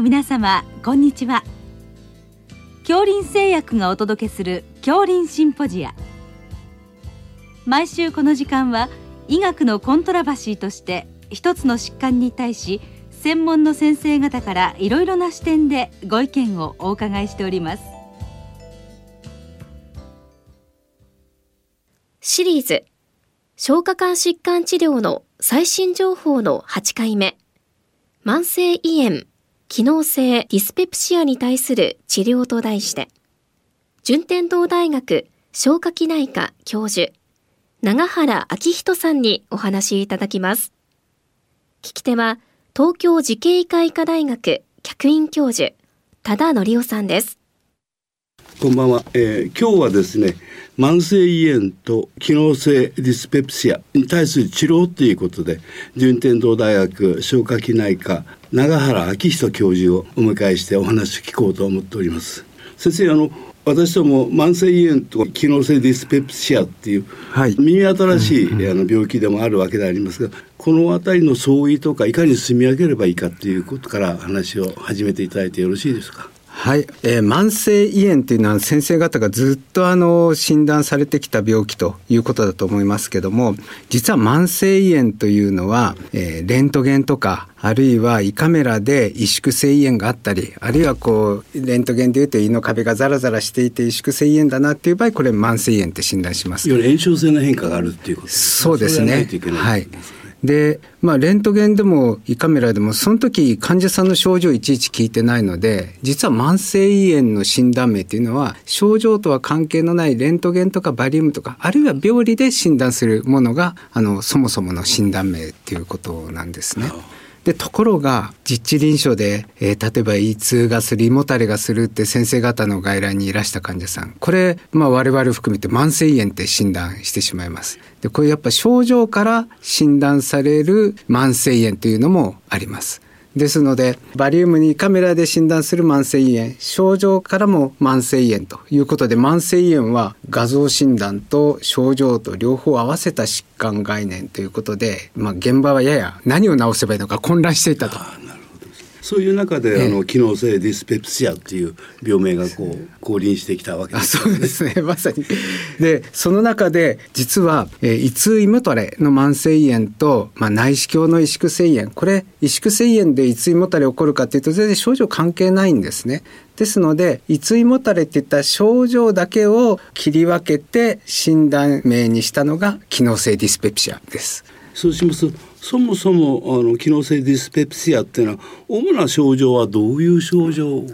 の皆様こんにちは。恐林製薬がお届けする恐林シンポジア。毎週この時間は医学のコントラバシーとして一つの疾患に対し専門の先生方からいろいろな視点でご意見をお伺いしております。シリーズ。消化管疾患治療の最新情報の8回目。慢性胃炎。機能性ディスペプシアに対する治療と題して順天堂大学消化器内科教授長原昭人さんにお話いただきます。聞き手は東京慈恵医科医科大学客員教授多田則夫さんです。こんばんは、えー、今日はですね慢性胃炎と機能性ディスペプシアに対する治療ということで順天堂大学消化器内科長原昭人教授をお迎えしてお話を聞こうと思っております。先生あの私ども慢性胃炎と機能性ディスペプシアっていう、はい、耳新しい、うんうん、あの病気でもあるわけでありますがこの辺りの相違とかいかに進み上げればいいかっていうことから話を始めていただいてよろしいですか？はい、えー、慢性胃炎というのは先生方がずっとあの診断されてきた病気ということだと思いますけども実は慢性胃炎というのは、えー、レントゲンとかあるいは胃カメラで萎縮性胃炎があったりあるいはこうレントゲンでいうと胃の壁がザラザラしていて萎縮性胃炎だなっていう場合これ慢性胃炎って診断します。より炎症性の変化があるっていうことそうですね。はいで、まあ、レントゲンでも胃カメラでもその時患者さんの症状いちいち聞いてないので実は慢性胃炎の診断名というのは症状とは関係のないレントゲンとかバリウムとかあるいは病理で診断するものがあのそもそもの診断名っていうことなんですね。でところが実地臨床で、えー、例えば胃痛がする胃もたれがするって先生方の外来にいらした患者さんこれ、まあ、我々含めて慢性胃炎って診断してしまいます。でこれやっぱ症状から診断される慢性胃炎というのもあります。ですのでバリウムにカメラで診断する慢性胃炎症状からも慢性胃炎ということで慢性胃炎は画像診断と症状と両方合わせた疾患概念ということで、まあ、現場はやや何を治せばいいのか混乱していたと。そういう中で、あの機能性ディスペプシアっていう病名がこう降臨してきたわけですね。そうですね まさに。でその中で実は、えー、胃痛胃もたれの慢性胃炎と、まあ、内視鏡の萎縮性胃炎これ萎縮性胃炎で胃痛胃もたれ起こるかというと全然症状関係ないんですね。ですので胃痛胃もたれっていった症状だけを切り分けて診断名にしたのが機能性ディスペプシアです。そうしますとそもそもあの機能性ディスペプシアっていうのは主な症状はどういう症状、はい。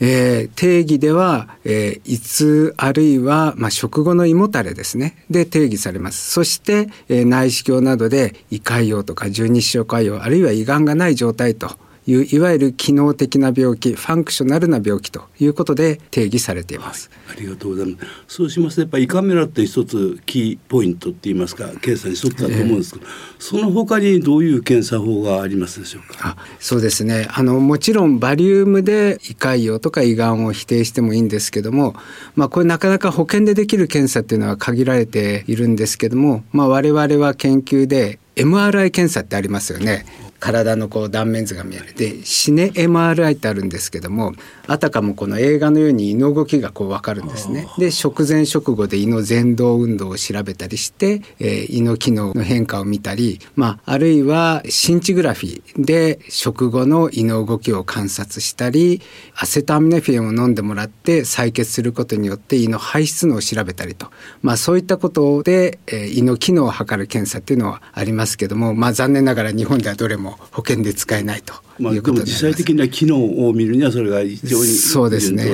えー、定義では、えー、胃痛あるいは、まあ、食後の胃もたれですね。で定義されます。そして、えー、内視鏡などで胃潰瘍とか十二指腸潰瘍あるいは胃がんがない状態といういわゆる機能的な病気 functional な病気ということで定義されています、はい、ありがとうございます。そうしますとやっぱり胃カメラって一つキーポイントって言いますか検査に沿ったと思うんですけど、えー、その他にどういう検査法がありますでしょうか？あそうですね。あのもちろんバリウムで胃潰瘍とか胃がんを否定してもいいんですけどもまあこれなかなか保険でできる検査っていうのは限られているんですけどもまあ我々は研究で MRI 検査ってありますよね。体のこう断面図が見える。でシネ MRI ってあるんですけどもあたかもこの映画のように胃の動きがこう分かるんですね。で食前食後で胃の前動運動を調べたりして、えー、胃の機能の変化を見たり、まあ、あるいはシンチグラフィーで食後の胃の動きを観察したりアセトアミネフィンを飲んでもらって採血することによって胃の排出能を調べたりと、まあ、そういったことで、えー、胃の機能を測る検査っていうのはありますけども、まあ、残念ながら日本ではどれも保険で使えないとまあ、でも実際的な機能を見るにはそれが非常にそうですね。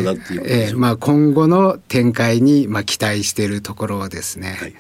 えー、まあ今後の展開にまあ期待しているところですね。はい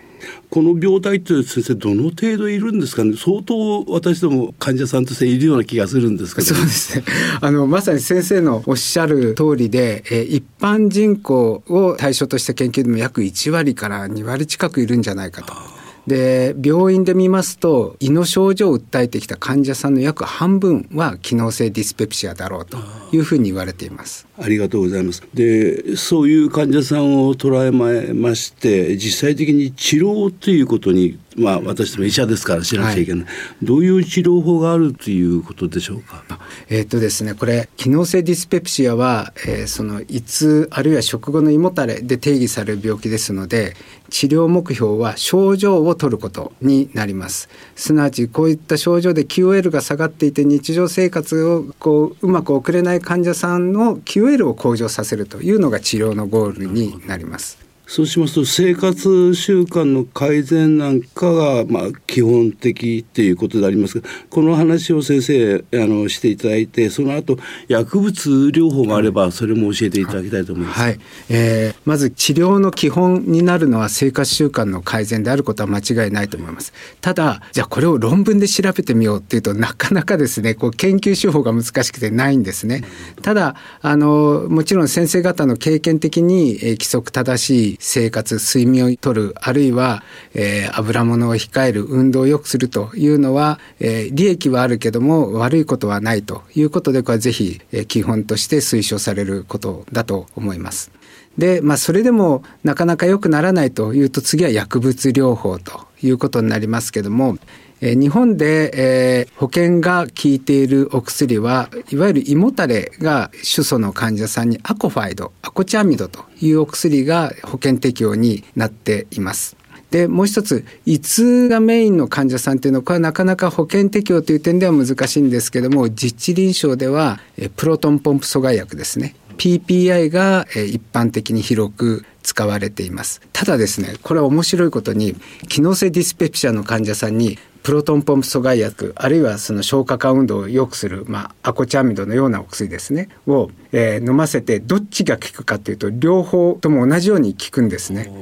この病態って先生どの程度いるんですかね？相当私ども患者さんとしているような気がするんですけど、そうですねあのまさに先生のおっしゃる通りで、えー、一般人口を対象とした研究でも約1割から2割近くいるんじゃないかと。で病院で見ますと胃の症状を訴えてきた患者さんの約半分は機能性ディスペプシアだろうというふうに言われています。ありがとうございます。でそういう患者さんを捉えまして実際的に治療ということにまあ私も医者ですから知らなきゃいけない、はい、どういう治療法があるということでしょうか？えー、っとですねこれ機能性ディスペプシアは、えー、その胃痛あるいは食後の胃もたれで定義される病気ですので治療目標は症状を取ることになります。すなわちこういった症状で QOL が下がっていて日常生活をこううまく送れない患者さんの QOL を向上させるというのが治療のゴールになりますそうしますと生活習慣の改善なんかがまあ基本的っていうことでありますがこの話を先生あのしていただいてその後薬物療法があればそれも教えていただきたいと思います。はい、えー、まず治療の基本になるのは生活習慣の改善であることは間違いないと思います。ただじゃあこれを論文で調べてみようっていうとなかなかですねこう研究手法が難しくてないんですね。ただあのもちろん先生方の経験的に、えー、規則正しい生活睡眠をとるあるいは、えー、油物を控える運動を良くするというのは、えー、利益はあるけども悪いことはないということでこれはぜひ、えー、基本として推奨されることだと思います。で、まあ、それでもなかなか良くならないというと次は薬物療法ということになりますけどもえ日本で、えー、保険が効いているお薬はいわゆる胃もたれが主訴の患者さんにアコファイドアコチアミドというお薬が保険適用になっています。でもう一つ胃痛がメインの患者さんっていうのはこれはなかなか保険適用という点では難しいんですけども実地臨床ではプロトンポンプ阻害薬ですね PPI が一般的に広く使われていますただですねこれは面白いことに機能性ディスペプシアの患者さんにプロトンポンプ阻害薬あるいはその消化管運動を良くする、まあ、アコチアミドのようなお薬ですねを、えー、飲ませてどっちが効くかというと両方とも同じように効くんですね。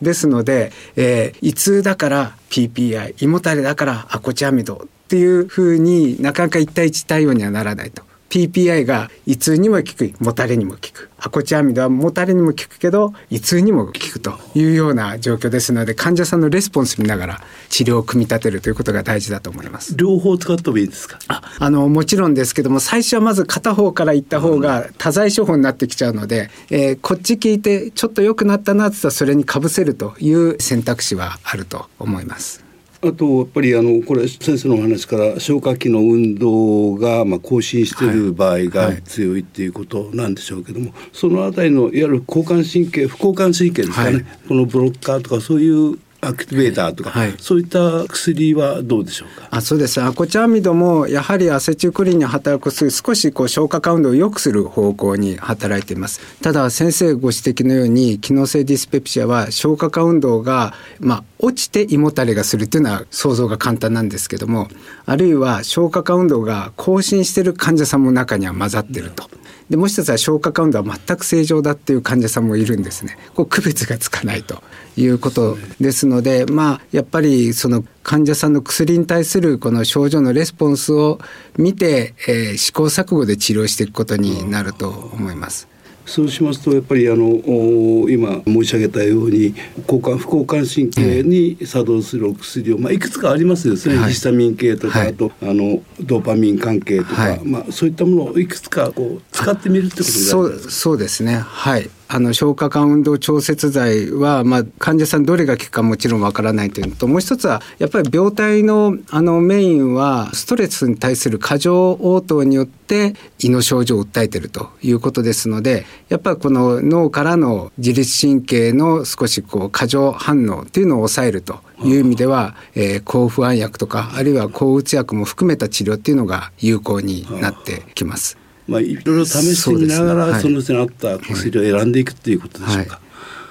ですので、えー、胃痛だから PPI 胃もたれだからアコチアミドっていうふうになかなか1対1対応にはならないと。PPI が胃痛にも効く。もたれにも効く。アコチアミドはもたれにも効くけど胃痛にも効くというような状況ですので患者さんのレスポンス見ながら治療を組み立てるということが大事だと思います。両方使ってもいいですか？ああのもちろんですけども最初はまず片方からいった方が多剤処方になってきちゃうので、えー、こっち聞いてちょっと良くなったなって言ったらそれにかぶせるという選択肢はあると思いますあとやっぱりあのこれ先生のお話から消化器の運動がまあ更新している場合が強いっていうことなんでしょうけども、そのあたりのいわゆる交感神経副交感神経ですかね、はい、このブロッカーとかそういうアクティベーターとか、はい、そういった薬はどうでしょうか？あそうです。アコチアミドもやはりアセチルコリンに働く薬少しこう消化感度を良くする方向に働いています。ただ先生ご指摘のように機能性ディスペプシアは消化化運動がまあ落ちて胃もたれがするっていうのは想像が簡単なんですけどもあるいは消化化運動が更新している患者さんも中には混ざってると。でもう一つは消化カウントは全く正常だっていう患者さんもいるんですね。こう区別がつかないということですので、まあやっぱりその患者さんの薬に対するこの症状のレスポンスを見て、えー、試行錯誤で治療していくことになると思います。そうしますとやっぱりあの今申し上げたように交感副交感神経に作動するお薬を、まあ、いくつかありますですね、はい、ヒスタミン系とか、はい、あとあのドーパミン関係とか、はい、まあ、そういったものをいくつかこう使ってみるってことになりますそうですね。はいあの消化管運動調節剤は、まあ、患者さんどれが効くかもちろんわからないというのともう一つはやっぱり病態のあのメインはストレスに対する過剰応答によって胃の症状を訴えているということですのでやっぱりこの脳からの自律神経の少しこう過剰反応というのを抑えるという意味では、えー、抗不安薬とかあるいは抗うつ薬も含めた治療っていうのが有効になってきます。まあ、いろいろ試してみながらそ,、の人に合った薬を選んでいくっていうことでしょうか。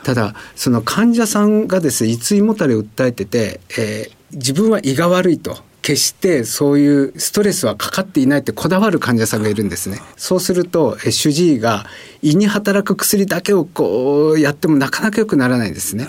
ただその患者さんがですね胃痛もたれを訴えてて、えー、自分は胃が悪いと決してそういうストレスはかかっていないってこだわる患者さんがいるんですね。そうすると主治医が胃に働く薬だけをこうやってもなかなか良くならないんですね。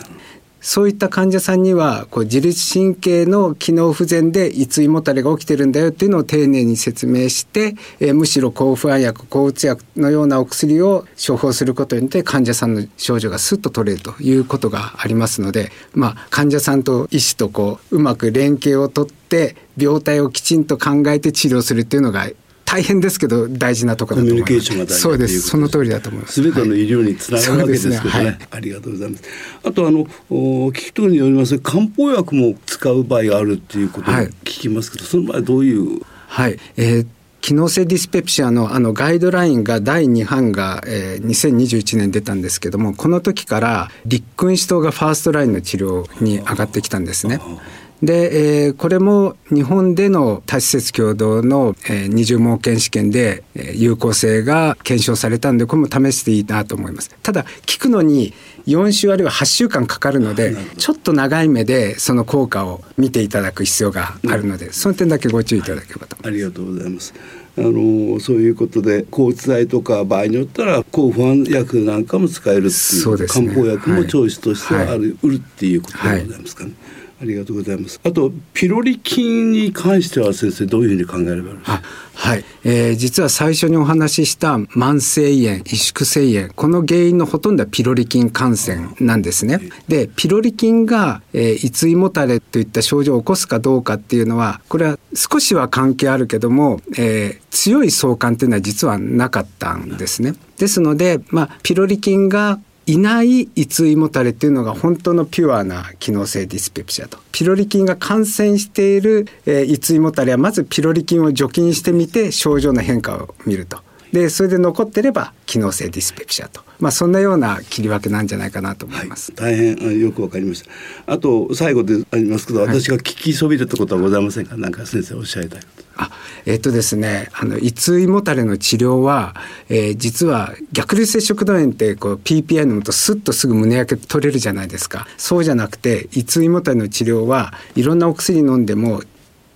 そういった患者さんにはこう自律神経の機能不全で胃痛もたれが起きてるんだよっていうのを丁寧に説明して、えー、むしろ抗不安薬抗うつ薬のようなお薬を処方することによって患者さんの症状がスッと取れるということがありますので、まあ、患者さんと医師とこううまく連携をとって病態をきちんと考えて治療するっていうのが大変ですけど大事なところだと思います。コミュニケーションが大事そうです。その通りだと思います。すべての医療につながるわけですけどね。はい、ありがとうございます。あとあの聞き取りによります漢方薬も使う場合があるっていうことを聞きますけど、その場合どういう？はい、えー機能性ディスペプシアのあのガイドラインが第2版が、えー、2021年出たんですけどもこの時から六君子湯が first line の治療に上がってきたんですね。で、えー、これも日本での多施設共同の、えー、二重盲検試験で、えー、有効性が検証されたんでこれも試していいなと思います。ただ聞くのに4週あるいは8週間かかるのでちょっと長い目でその効果を見ていただく必要があるので、その点だけご注意いただければと。ありがとうございます。あのそういうことで抗うつ剤とか場合によったら抗不安薬なんかも使えるっていう、ね、漢方薬もチョイスとしてはある、はい、売るっていうことでございますかね。はいありがとうございます。あとピロリ菌に関しては先生どういうふうに考えればいいですか？はい、えー、実は最初にお話しした慢性胃炎、萎縮性炎、この原因のほとんどはピロリ菌感染なんですね。で、ピロリ菌が、えー、胃椎もたれといった症状を起こすかどうかっていうのは、これは少しは関係あるけども、えー、強い相関っていうのは実はなかったんですね。ですので、まあ、ピロリ菌がいない胃椎もたれっていうのが本当のピュアな機能性ディスペプシアと。ピロリ菌が感染している、えー、胃椎もたれはまずピロリ菌を除菌してみて症状の変化を見ると。でそれで残ってれば機能性ディスペプシアと、まあ、そんなような切り分けなんじゃないかなと思います、はい、大変よくわかりました。あと最後でありますけど、私が聞きそびれたことはございませんか？何か先生おっしゃりたいあえっとですねあの胃痛胃もたれの治療は、えー、実は逆流性食道炎ってこう PPI 飲むとスッとすぐ胸焼け取れるじゃないですか。そうじゃなくて胃痛胃もたれの治療はいろんなお薬飲んでも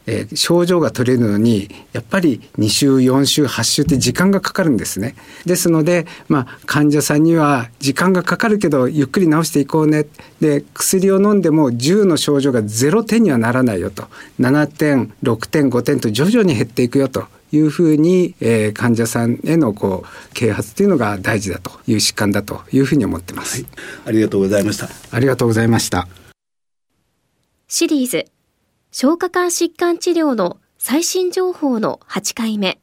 えー、症状が取れるのにやっぱり2週4週8週って時間がかかるんですね。ですので、まあ、患者さんには時間がかかるけどゆっくり治していこうね。で薬を飲んでも10の症状が0点にはならないよと。7点6点5点と徐々に減っていくよと。いうふうに、えー、患者さんへのこう啓発というのが大事だという疾患だというふうに思ってます、はい、ありがとうございました。ありがとうございました。シリーズ消化管疾患治療の最新情報の8回目、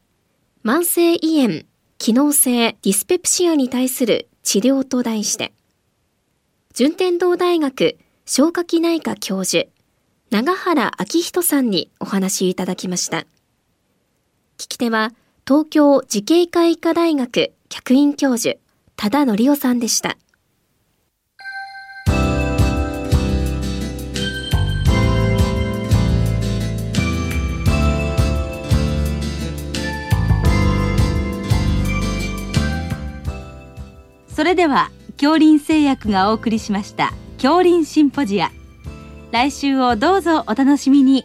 慢性胃炎、機能性ディスペプシアに対する治療と題して、順天堂大学消化器内科教授、長原昭人さんにお話いただきました。聞き手は、東京慈恵会医科大学客員教授、多田則夫さんでした。それでは恐林製薬がお送りしました恐林シンポジア。来週をどうぞお楽しみに。